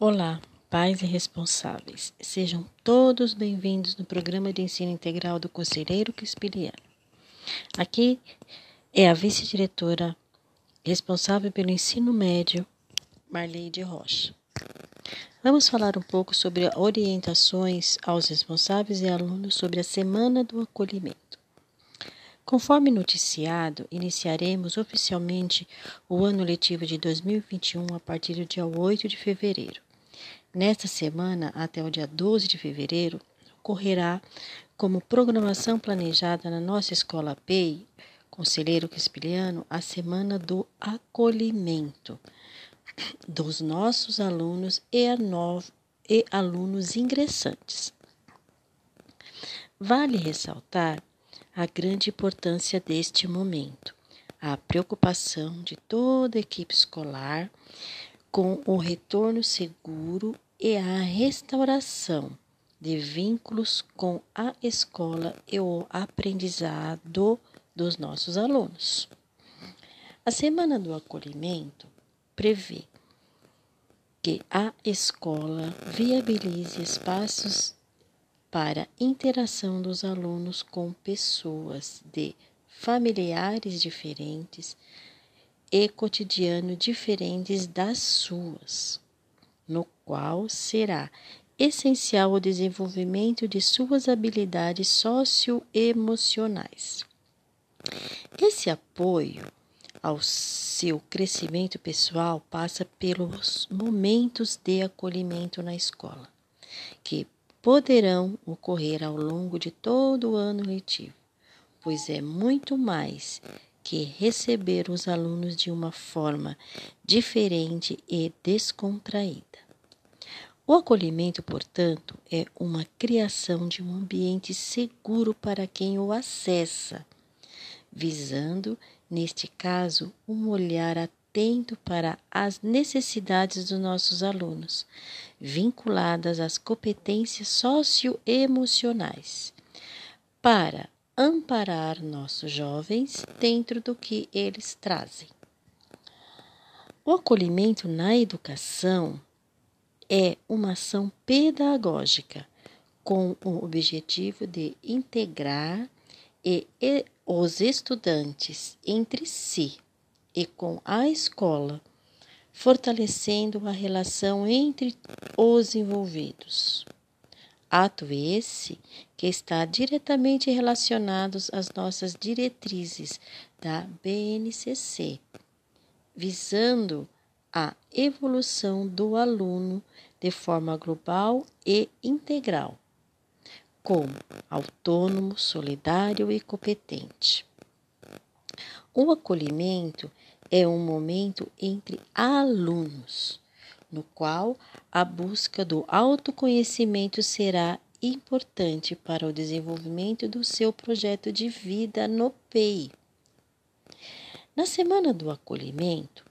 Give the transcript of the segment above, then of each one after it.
Olá, pais e responsáveis. Sejam todos bem-vindos no programa de ensino integral do Conselheiro Crispiliano. Aqui é a vice-diretora responsável pelo ensino médio, Marleide Rocha. Vamos falar um pouco sobre orientações aos responsáveis e alunos sobre a Semana do Acolhimento. Conforme noticiado, iniciaremos oficialmente o ano letivo de 2021 a partir do dia 8 de fevereiro. Nesta semana, até o dia 12 de fevereiro, ocorrerá como programação planejada na nossa escola PEI, Conselheiro Crispiliano, a Semana do Acolhimento dos nossos alunos e, e alunos ingressantes. Vale ressaltar a grande importância deste momento, a preocupação de toda a equipe escolar com o retorno seguro e a restauração de vínculos com a escola e o aprendizado dos nossos alunos. A Semana do Acolhimento prevê que a escola viabilize espaços para interação dos alunos com pessoas de familiares diferentes e cotidiano diferentes das suas, no qual será essencial o desenvolvimento de suas habilidades socioemocionais. Esse apoio ao seu crescimento pessoal passa pelos momentos de acolhimento na escola, que poderão ocorrer ao longo de todo o ano letivo, pois é muito mais que receber os alunos de uma forma diferente e descontraída. O acolhimento, portanto, é uma criação de um ambiente seguro para quem o acessa, visando, neste caso, um olhar atento para as necessidades dos nossos alunos, vinculadas às competências socioemocionais, para amparar nossos jovens dentro do que eles trazem. O acolhimento na educação é uma ação pedagógica com o objetivo de integrar e, e os estudantes entre si e com a escola, fortalecendo a relação entre os envolvidos. Ato esse que está diretamente relacionado às nossas diretrizes da BNCC, visando a evolução do aluno de forma global e integral, como autônomo, solidário e competente. O acolhimento é um momento entre alunos, no qual a busca do autoconhecimento será importante para o desenvolvimento do seu projeto de vida no PEI. Na semana do acolhimento,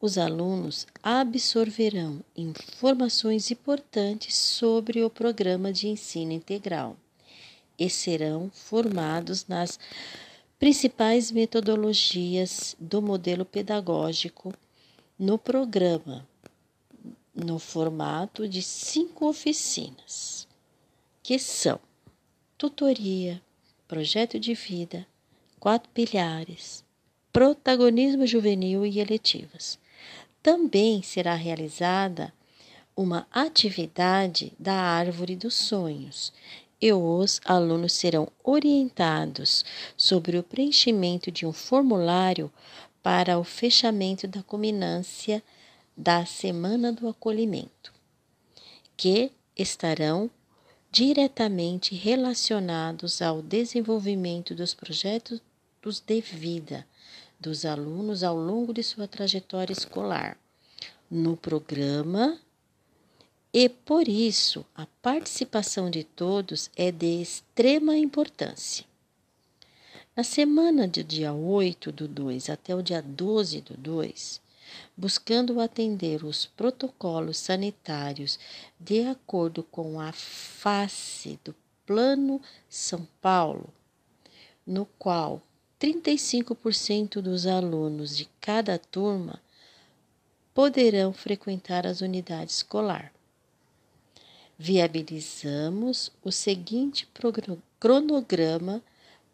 os alunos absorverão informações importantes sobre o programa de ensino integral e serão formados nas principais metodologias do modelo pedagógico no programa, no formato de cinco oficinas, que são tutoria, projeto de vida, quatro pilares, protagonismo juvenil e eletivas. Também será realizada uma atividade da árvore dos sonhos, e os alunos serão orientados sobre o preenchimento de um formulário para o fechamento da culminância da Semana do Acolhimento, que estarão diretamente relacionados ao desenvolvimento dos projetos de vida dos alunos ao longo de sua trajetória escolar no programa e por isso a participação de todos é de extrema importância. Na semana do dia 8 do 2 até o dia 12 do 2, buscando atender os protocolos sanitários de acordo com a face do Plano São Paulo, no qual 35% dos alunos de cada turma poderão frequentar as unidades escolar. Viabilizamos o seguinte cronograma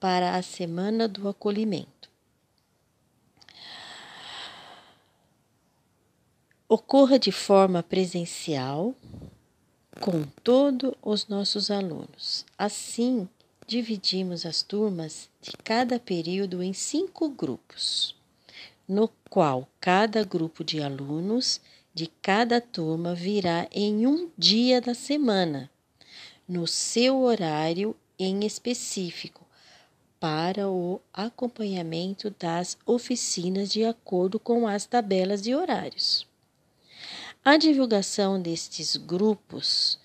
para a semana do acolhimento. Ocorra de forma presencial com todos os nossos alunos. Assim, dividimos as turmas de cada período em cinco grupos, no qual cada grupo de alunos de cada turma virá em um dia da semana, no seu horário em específico, para o acompanhamento das oficinas de acordo com as tabelas de horários. A divulgação destes grupos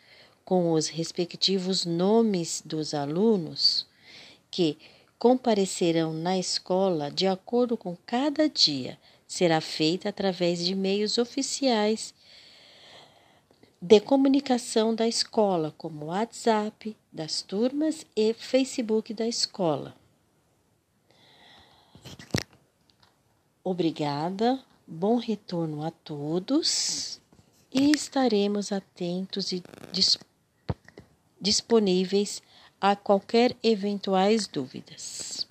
com os respectivos nomes dos alunos que comparecerão na escola de acordo com cada dia será feita através de meios oficiais de comunicação da escola, como WhatsApp das turmas e Facebook da escola. Obrigada, bom retorno a todos e estaremos atentos e disponíveis disponíveis a qualquer eventuais dúvidas.